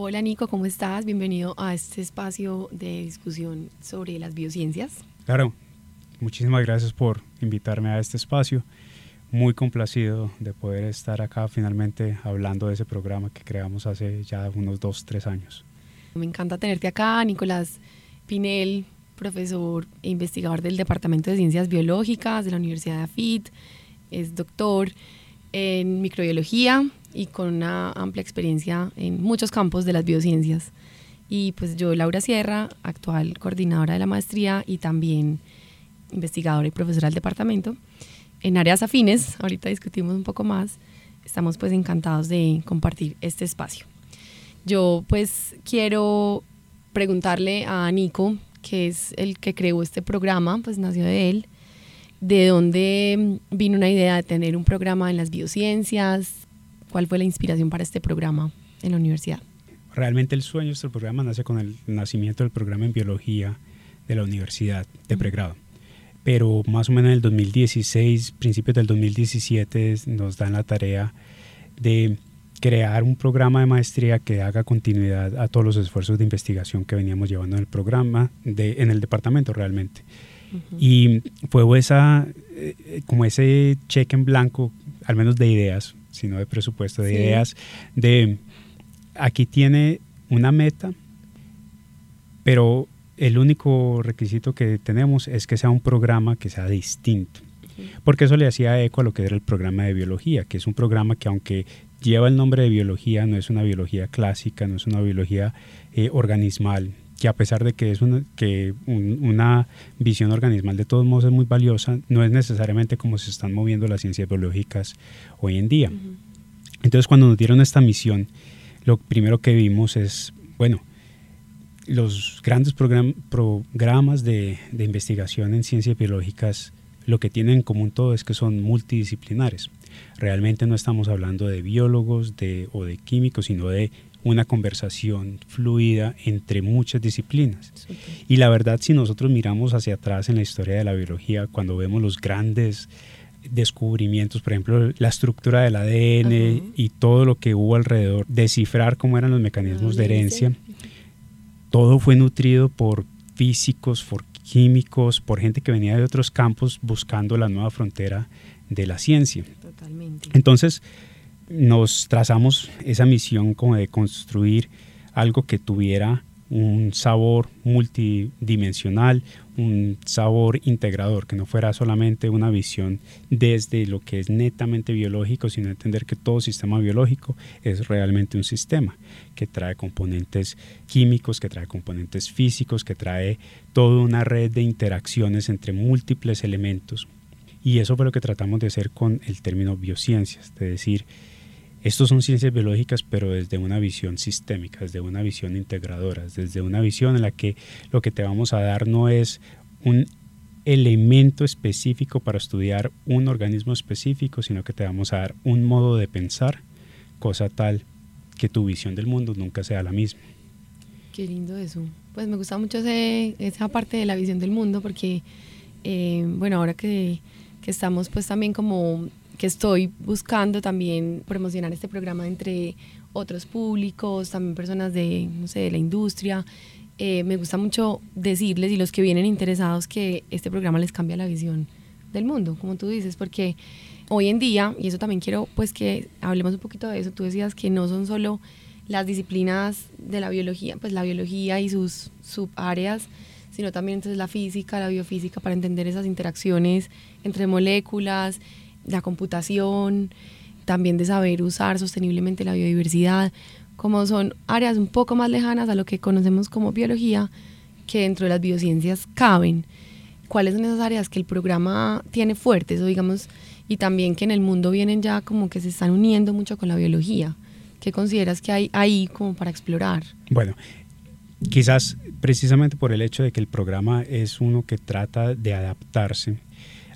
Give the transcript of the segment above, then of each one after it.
Hola Nico, ¿cómo estás? Bienvenido a este espacio de discusión sobre las biociencias. Claro, muchísimas gracias por invitarme a este espacio. Muy complacido de poder estar acá finalmente hablando de ese programa que creamos hace ya unos dos, tres años. Me encanta tenerte acá, Nicolás Pinel, profesor e investigador del Departamento de Ciencias Biológicas de la Universidad de AFIT, es doctor en microbiología y con una amplia experiencia en muchos campos de las biociencias. Y pues yo, Laura Sierra, actual coordinadora de la maestría y también investigadora y profesora del departamento, en áreas afines, ahorita discutimos un poco más, estamos pues encantados de compartir este espacio. Yo pues quiero preguntarle a Nico, que es el que creó este programa, pues nació de él, de dónde vino una idea de tener un programa en las biociencias, ¿Cuál fue la inspiración para este programa en la universidad? Realmente el sueño de este programa nace con el nacimiento del programa en biología de la universidad de pregrado. Pero más o menos en el 2016, principios del 2017, nos dan la tarea de crear un programa de maestría que haga continuidad a todos los esfuerzos de investigación que veníamos llevando en el programa, de, en el departamento realmente. Y fue esa, eh, como ese cheque en blanco, al menos de ideas, sino de presupuesto, de ideas, de aquí tiene una meta, pero el único requisito que tenemos es que sea un programa que sea distinto. Porque eso le hacía eco a lo que era el programa de biología, que es un programa que aunque lleva el nombre de biología, no es una biología clásica, no es una biología eh, organismal, que a pesar de que es una, que una visión organismal de todos modos es muy valiosa, no es necesariamente como se están moviendo las ciencias biológicas hoy en día. Entonces cuando nos dieron esta misión, lo primero que vimos es, bueno, los grandes programas de, de investigación en ciencias biológicas lo que tienen en común todo es que son multidisciplinares. Realmente no estamos hablando de biólogos de, o de químicos, sino de una conversación fluida entre muchas disciplinas. Y la verdad, si nosotros miramos hacia atrás en la historia de la biología, cuando vemos los grandes descubrimientos, por ejemplo, la estructura del ADN y todo lo que hubo alrededor, descifrar cómo eran los mecanismos de herencia, todo fue nutrido por físicos, por químicos, por gente que venía de otros campos buscando la nueva frontera de la ciencia. Totalmente. Entonces, nos trazamos esa misión como de construir algo que tuviera un sabor multidimensional, un sabor integrador, que no fuera solamente una visión desde lo que es netamente biológico, sino entender que todo sistema biológico es realmente un sistema que trae componentes químicos, que trae componentes físicos, que trae toda una red de interacciones entre múltiples elementos. Y eso fue lo que tratamos de hacer con el término biociencias, es decir, estos son ciencias biológicas, pero desde una visión sistémica, desde una visión integradora, desde una visión en la que lo que te vamos a dar no es un elemento específico para estudiar un organismo específico, sino que te vamos a dar un modo de pensar, cosa tal que tu visión del mundo nunca sea la misma. Qué lindo eso. Pues me gusta mucho esa parte de la visión del mundo porque, eh, bueno, ahora que, que estamos pues también como que estoy buscando también promocionar este programa entre otros públicos, también personas de, no sé, de la industria. Eh, me gusta mucho decirles y los que vienen interesados que este programa les cambia la visión del mundo, como tú dices, porque hoy en día, y eso también quiero pues que hablemos un poquito de eso, tú decías que no son solo las disciplinas de la biología, pues la biología y sus subáreas, sino también entonces la física, la biofísica, para entender esas interacciones entre moléculas, la computación, también de saber usar sosteniblemente la biodiversidad, como son áreas un poco más lejanas a lo que conocemos como biología, que dentro de las biociencias caben. ¿Cuáles son esas áreas que el programa tiene fuertes o digamos, y también que en el mundo vienen ya como que se están uniendo mucho con la biología? ¿Qué consideras que hay ahí como para explorar? Bueno, quizás precisamente por el hecho de que el programa es uno que trata de adaptarse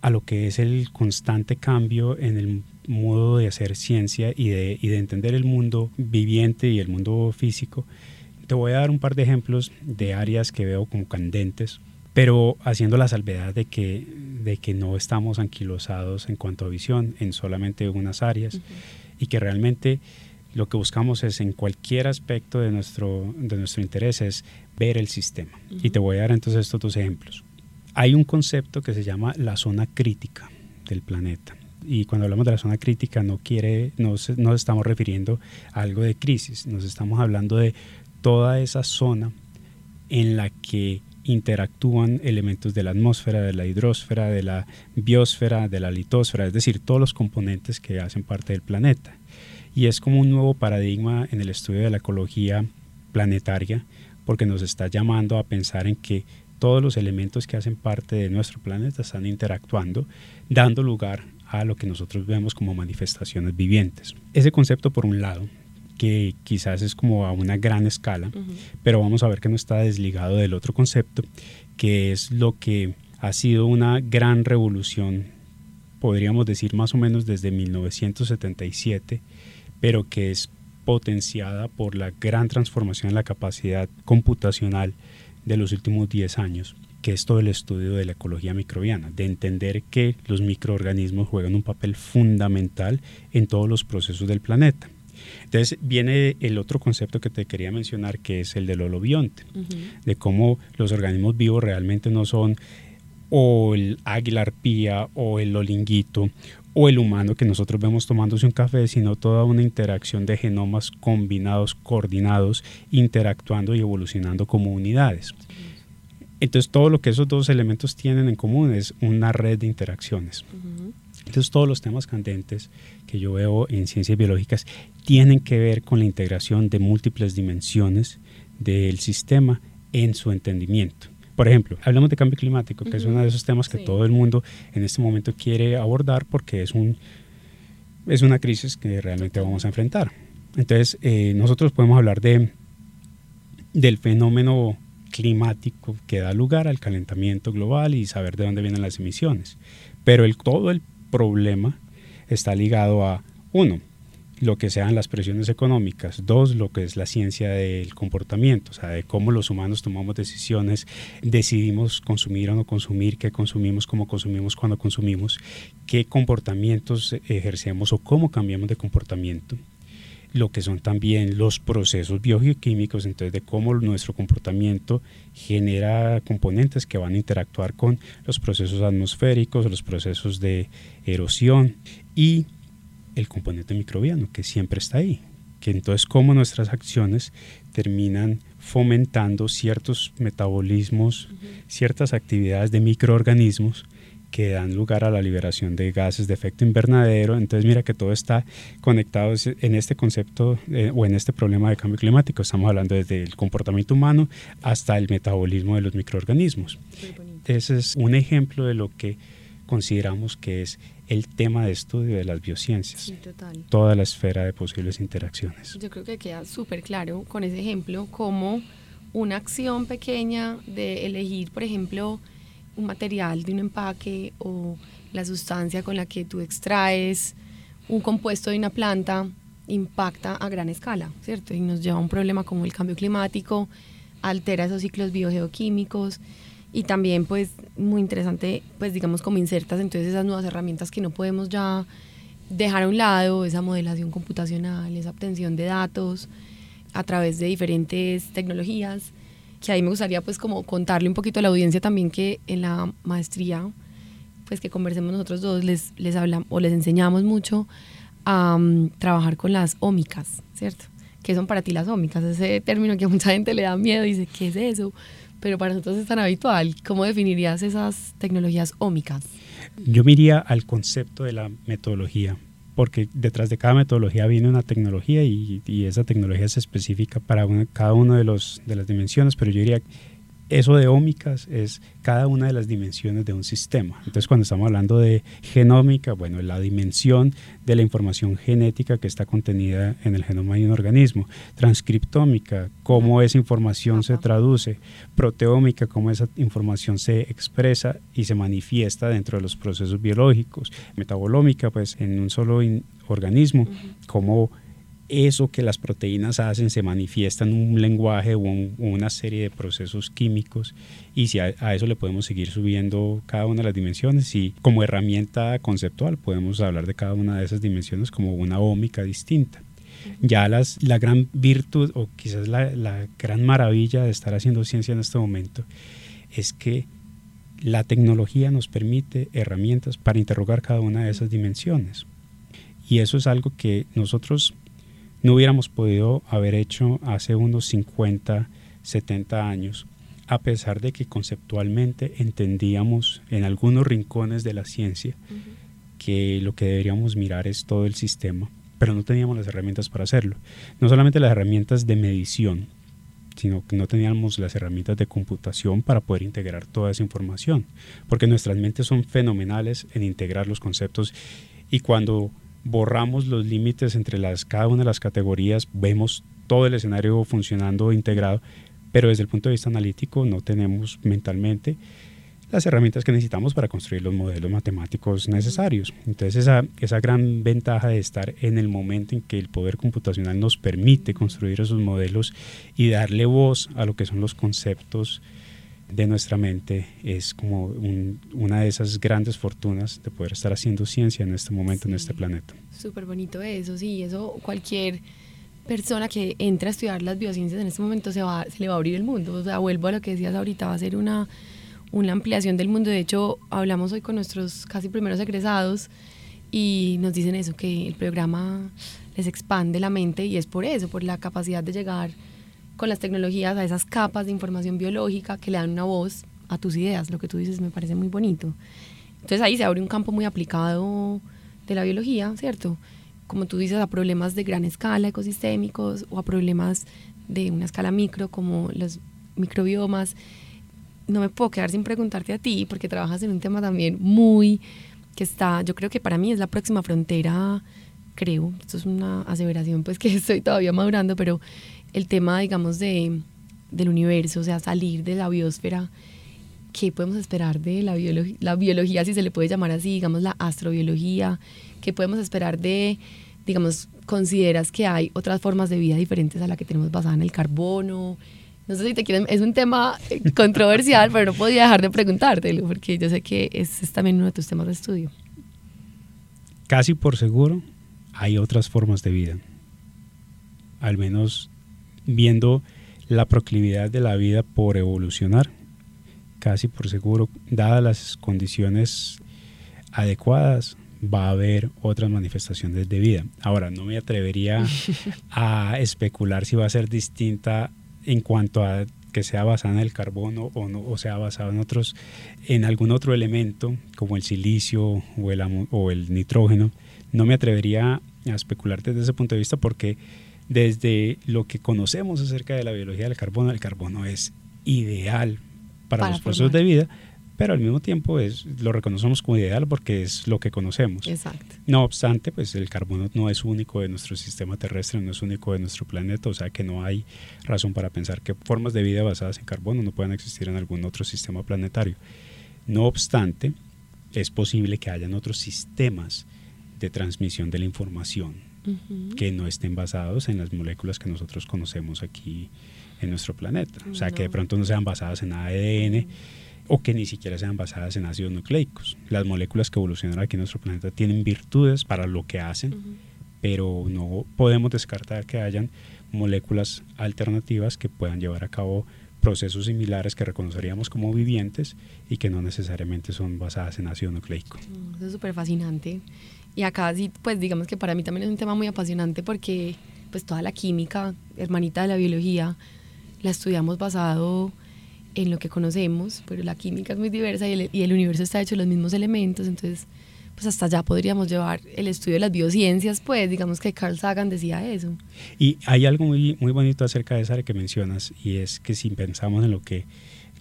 a lo que es el constante cambio en el modo de hacer ciencia y de, y de entender el mundo viviente y el mundo físico. Te voy a dar un par de ejemplos de áreas que veo como candentes, pero haciendo la salvedad de que, de que no estamos anquilosados en cuanto a visión en solamente unas áreas y que realmente lo que buscamos es en cualquier aspecto de nuestro, de nuestro interés es ver el sistema. Y te voy a dar entonces estos dos ejemplos. Hay un concepto que se llama la zona crítica del planeta. Y cuando hablamos de la zona crítica no quiere, no nos estamos refiriendo a algo de crisis, nos estamos hablando de toda esa zona en la que interactúan elementos de la atmósfera, de la hidrosfera, de la biosfera, de la litosfera, es decir, todos los componentes que hacen parte del planeta. Y es como un nuevo paradigma en el estudio de la ecología planetaria, porque nos está llamando a pensar en que todos los elementos que hacen parte de nuestro planeta están interactuando, dando lugar a lo que nosotros vemos como manifestaciones vivientes. Ese concepto, por un lado, que quizás es como a una gran escala, pero vamos a ver que no está desligado del otro concepto, que es lo que ha sido una gran revolución, podríamos decir más o menos desde 1977, pero que es potenciada por la gran transformación en la capacidad computacional de los últimos 10 años, que es todo el estudio de la ecología microbiana, de entender que los microorganismos juegan un papel fundamental en todos los procesos del planeta. Entonces viene el otro concepto que te quería mencionar, que es el del holobionte, de cómo los organismos vivos realmente no son o el águila arpía o el olinguito o el humano que nosotros vemos tomándose un café, sino toda una interacción de genomas combinados, coordinados, interactuando y evolucionando como unidades. Entonces todo lo que esos dos elementos tienen en común es una red de interacciones. Entonces todos los temas candentes que yo veo en ciencias biológicas tienen que ver con la integración de múltiples dimensiones del sistema en su entendimiento. Por ejemplo, hablamos de cambio climático, que es uno de esos temas que todo el mundo en este momento quiere abordar porque es, un, es una crisis que realmente vamos a enfrentar. Entonces, eh, nosotros podemos hablar de, del fenómeno climático que da lugar al calentamiento global y saber de dónde vienen las emisiones. Pero el, todo el problema está ligado a, uno, lo que sean las presiones económicas, dos, lo que es la ciencia del comportamiento, o sea, de cómo los humanos tomamos decisiones, decidimos consumir o no consumir, qué consumimos, cómo consumimos, cuándo consumimos, qué comportamientos ejercemos o cómo cambiamos de comportamiento. Lo que son también los procesos bioquímicos, entonces de cómo nuestro comportamiento genera componentes que van a interactuar con los procesos atmosféricos, los procesos de erosión. Y el componente microbiano que siempre está ahí, que entonces cómo nuestras acciones terminan fomentando ciertos metabolismos, ciertas actividades de microorganismos que dan lugar a la liberación de gases de efecto invernadero. Entonces mira que todo está conectado en este concepto eh, o en este problema de cambio climático. Estamos hablando desde el comportamiento humano hasta el metabolismo de los microorganismos. Ese es un ejemplo de lo que consideramos que es el tema de estudio de las biociencias. Toda la esfera de posibles interacciones. Yo creo que queda súper claro con ese ejemplo cómo una acción pequeña de elegir, por ejemplo, un material de un empaque o la sustancia con la que tú extraes un compuesto de una planta impacta a gran escala, ¿cierto? Y nos lleva a un problema como el cambio climático, altera esos ciclos biogeoquímicos y también pues muy interesante pues digamos como insertas entonces esas nuevas herramientas que no podemos ya dejar a un lado, esa modelación computacional, esa obtención de datos a través de diferentes tecnologías que ahí me gustaría pues como contarle un poquito a la audiencia también que en la maestría, pues que conversemos nosotros dos, les, les hablamos o les enseñamos mucho a mm, trabajar con las ómicas, ¿cierto? ¿Qué son para ti las ómicas? Ese término que a mucha gente le da miedo, dice, ¿qué es eso? Pero para nosotros es tan habitual. ¿Cómo definirías esas tecnologías ómicas? Yo miraría al concepto de la metodología porque detrás de cada metodología viene una tecnología y, esa tecnología es específica para cada una de, los, de las dimensiones, pero yo diría eso de ómicas es cada una de las dimensiones de un sistema. Entonces, cuando estamos hablando de genómica, bueno, la dimensión de la información genética que está contenida en el genoma de un organismo. Transcriptómica, cómo esa información se traduce. Proteómica, cómo esa información se expresa y se manifiesta dentro de los procesos biológicos. Metabolómica, pues en un solo organismo, cómo eso que las proteínas hacen se manifiesta en un lenguaje o, una serie de procesos químicos y si a, eso le podemos seguir subiendo cada una de las dimensiones y como herramienta conceptual podemos hablar de cada una de esas dimensiones como una ómica distinta. Ya las, la gran virtud o quizás la, la gran maravilla de estar haciendo ciencia en este momento es que la tecnología nos permite herramientas para interrogar cada una de esas dimensiones. Y eso es algo que nosotros no hubiéramos podido haber hecho hace unos 50, 70 años, a pesar de que conceptualmente entendíamos en algunos rincones de la ciencia que lo que deberíamos mirar es todo el sistema, pero no teníamos las herramientas para hacerlo. No solamente las herramientas de medición, sino que no teníamos las herramientas de computación para poder integrar toda esa información, porque nuestras mentes son fenomenales en integrar los conceptos y cuando borramos los límites entre las, cada una de las categorías, vemos todo el escenario funcionando integrado, pero desde el punto de vista analítico no tenemos mentalmente las herramientas que necesitamos para construir los modelos matemáticos necesarios. Entonces esa, esa gran ventaja de estar en el momento en que el poder computacional nos permite construir esos modelos y darle voz a lo que son los conceptos de nuestra mente es como una de esas grandes fortunas de poder estar haciendo ciencia en este momento en este planeta. Súper bonito eso, sí, eso cualquier persona que entra a estudiar las biociencias en este momento se, va, se le va a abrir el mundo. O sea, vuelvo a lo que decías ahorita, va a ser una una ampliación del mundo. De hecho, hablamos hoy con nuestros casi primeros egresados y nos dicen eso, que el programa les expande la mente y es por eso, por la capacidad de llegar con las tecnologías a esas capas de información biológica que le dan una voz a tus ideas. Lo que tú dices me parece muy bonito. Entonces ahí se abre un campo muy aplicado de la biología, ¿cierto? Como tú dices, a problemas de gran escala ecosistémicos o a problemas de una escala micro como los microbiomas no me puedo quedar sin preguntarte a ti, porque trabajas en un tema también muy que está, yo creo que para mí es la próxima frontera, creo, esto es una aseveración pues que estoy todavía madurando, pero el tema, digamos, de, del universo, o sea, salir de la biosfera, ¿qué podemos esperar de la, la biología, si se le puede llamar así, digamos, la astrobiología? ¿Qué podemos esperar de, digamos, consideras que hay otras formas de vida diferentes a la que tenemos basada en el carbono? No sé si te quieren, es un tema controversial, pero no podía dejar de preguntártelo, porque yo sé que ese es también uno de tus temas de estudio. Casi por seguro hay otras formas de vida. Al menos viendo la proclividad de la vida por evolucionar, casi por seguro, dadas las condiciones adecuadas, va a haber otras manifestaciones de vida. Ahora, no me atrevería a especular si va a ser distinta en cuanto a que sea basada en el carbono o, no, o sea basado en otros en algún otro elemento como el silicio o el, o el nitrógeno no me atrevería a especular desde ese punto de vista porque desde lo que conocemos acerca de la biología del carbono el carbono es ideal para, los procesos de vida pero al mismo tiempo es, lo reconocemos como ideal porque es lo que conocemos. Exacto. No obstante, pues el carbono no es único de nuestro sistema terrestre, no es único de nuestro planeta, o sea que no hay razón para pensar que formas de vida basadas en carbono no puedan existir en algún otro sistema planetario. No obstante, es posible que hayan otros sistemas de transmisión de la información que no estén basados en las moléculas que nosotros conocemos aquí en nuestro planeta. O sea, que de pronto no sean basadas en ADN o que ni siquiera sean basadas en ácidos nucleicos. Las moléculas que evolucionan aquí en nuestro planeta tienen virtudes para lo que hacen, pero no podemos descartar que hayan moléculas alternativas que puedan llevar a cabo procesos similares que reconoceríamos como vivientes y que no necesariamente son basadas en ácido nucleico. Mm, eso es súper fascinante. Y acá sí, pues digamos que para mí también es un tema muy apasionante porque pues toda la química, hermanita de la biología, la estudiamos basado en lo que conocemos, pero la química es muy diversa y el, y el, universo está hecho de los mismos elementos, entonces pues hasta allá podríamos llevar el estudio de las biociencias, pues digamos que Carl Sagan decía eso. Y hay algo muy, muy bonito acerca de esa que mencionas y es que si pensamos en lo que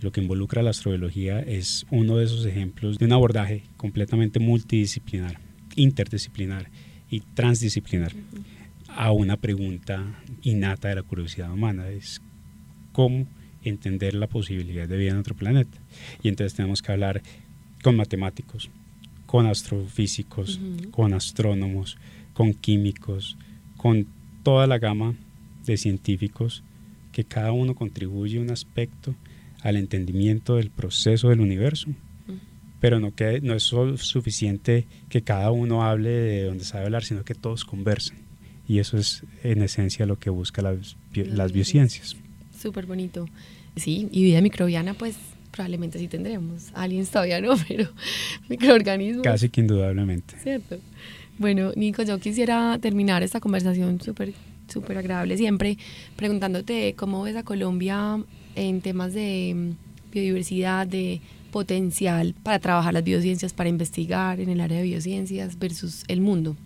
lo que involucra la astrobiología es uno de esos ejemplos de un abordaje completamente multidisciplinar, interdisciplinar y transdisciplinar a una pregunta innata de la curiosidad humana, es cómo entender la posibilidad de vida en otro planeta. Y entonces tenemos que hablar con matemáticos, con astrofísicos, con astrónomos, con químicos, con toda la gama de científicos que cada uno contribuye un aspecto al entendimiento del proceso del universo. Pero no, que, no es suficiente que cada uno hable de donde sabe hablar, sino que todos conversen Y eso es en esencia lo que busca las, las biociencias. Súper bonito. Sí, y vida microbiana pues probablemente sí tendremos. Aliens todavía no, pero microorganismos. Casi que indudablemente. Cierto. Bueno, Nico, yo quisiera terminar esta conversación súper súper agradable siempre preguntándote cómo ves a Colombia en temas de mm, biodiversidad, de potencial para trabajar las biociencias, para investigar en el área de biociencias versus el mundo.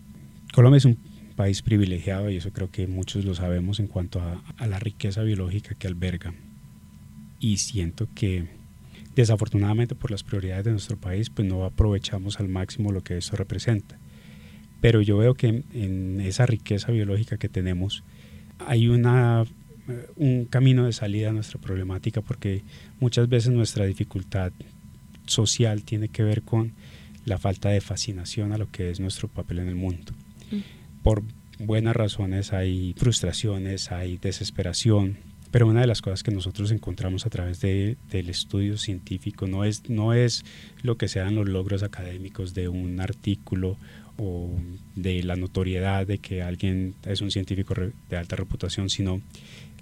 Colombia es un país privilegiado y eso creo que muchos lo sabemos en cuanto a, a la riqueza biológica que alberga. Y siento que desafortunadamente por las prioridades de nuestro país pues no aprovechamos al máximo lo que eso representa. Pero yo veo que en esa riqueza biológica que tenemos hay una, eh, un camino de salida a nuestra problemática porque muchas veces nuestra dificultad social tiene que ver con la falta de fascinación a lo que es nuestro papel en el mundo. Mm. Por buenas razones hay frustraciones, hay desesperación, pero una de las cosas que nosotros encontramos a través de, del estudio científico no es, no es lo que sean los logros académicos de un artículo o de la notoriedad de que alguien es un científico de alta reputación, sino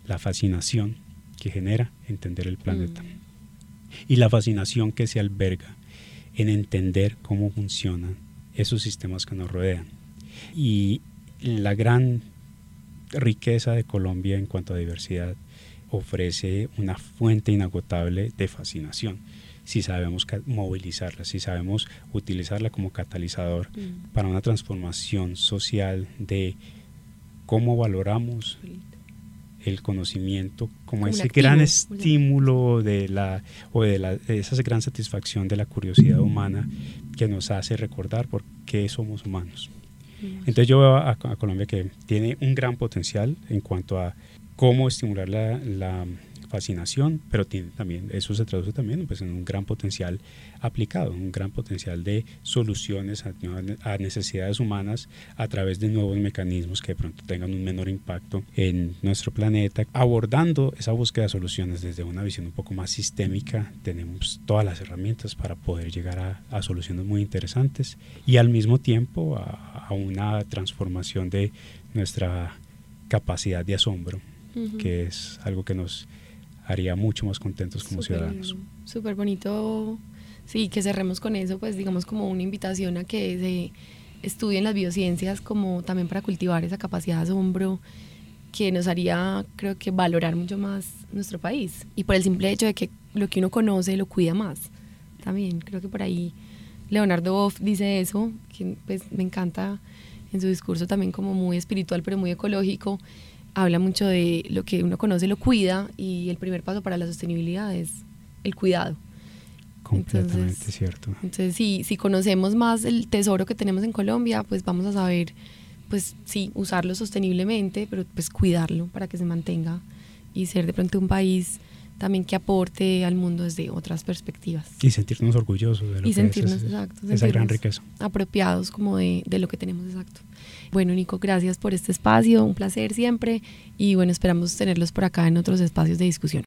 la fascinación que genera entender el planeta. Mm. Y la fascinación que se alberga en entender cómo funcionan esos sistemas que nos rodean. Y la gran riqueza de Colombia en cuanto a diversidad ofrece una fuente inagotable de fascinación si sabemos movilizarla, si sabemos utilizarla como catalizador mm. para una transformación social de cómo valoramos el conocimiento como, ese gran estímulo de la o de, la, esa gran satisfacción de la curiosidad humana que nos hace recordar por qué somos humanos. Entonces yo veo a, Colombia que tiene un gran potencial en cuanto a cómo estimular la fascinación, pero tiene también, eso se traduce también pues, en un gran potencial aplicado, un gran potencial de soluciones a, necesidades humanas a través de nuevos mecanismos que de pronto tengan un menor impacto en nuestro planeta. Abordando esa búsqueda de soluciones desde una visión un poco más sistémica, tenemos todas las herramientas para poder llegar a, a soluciones muy interesantes y al mismo tiempo a, a una transformación de nuestra capacidad de asombro, que es algo que nos haría mucho más contentos como ciudadanos. Súper bonito, sí, que cerremos con eso, pues digamos como una invitación a que se estudien las biociencias como también para cultivar esa capacidad de asombro que nos haría, creo que, valorar mucho más nuestro país. Y por el simple hecho de que lo que uno conoce lo cuida más. También creo que por ahí Leonardo Boff dice eso, que pues me encanta en su discurso también como muy espiritual, pero muy ecológico, habla mucho de lo que uno conoce, lo cuida y el primer paso para la sostenibilidad es el cuidado. Completamente cierto. Entonces, si, si conocemos más el tesoro que tenemos en Colombia, pues vamos a saber, pues sí, usarlo sosteniblemente, pero pues cuidarlo para que se mantenga y ser de pronto un país también que aporte al mundo desde otras perspectivas. Y sentirnos orgullosos de lo y sentirnos, exacto, esa gran riqueza. Apropiados como de, de lo que tenemos, exacto. Bueno, Nico, gracias por este espacio, un placer siempre y bueno, esperamos tenerlos por acá en otros espacios de discusión.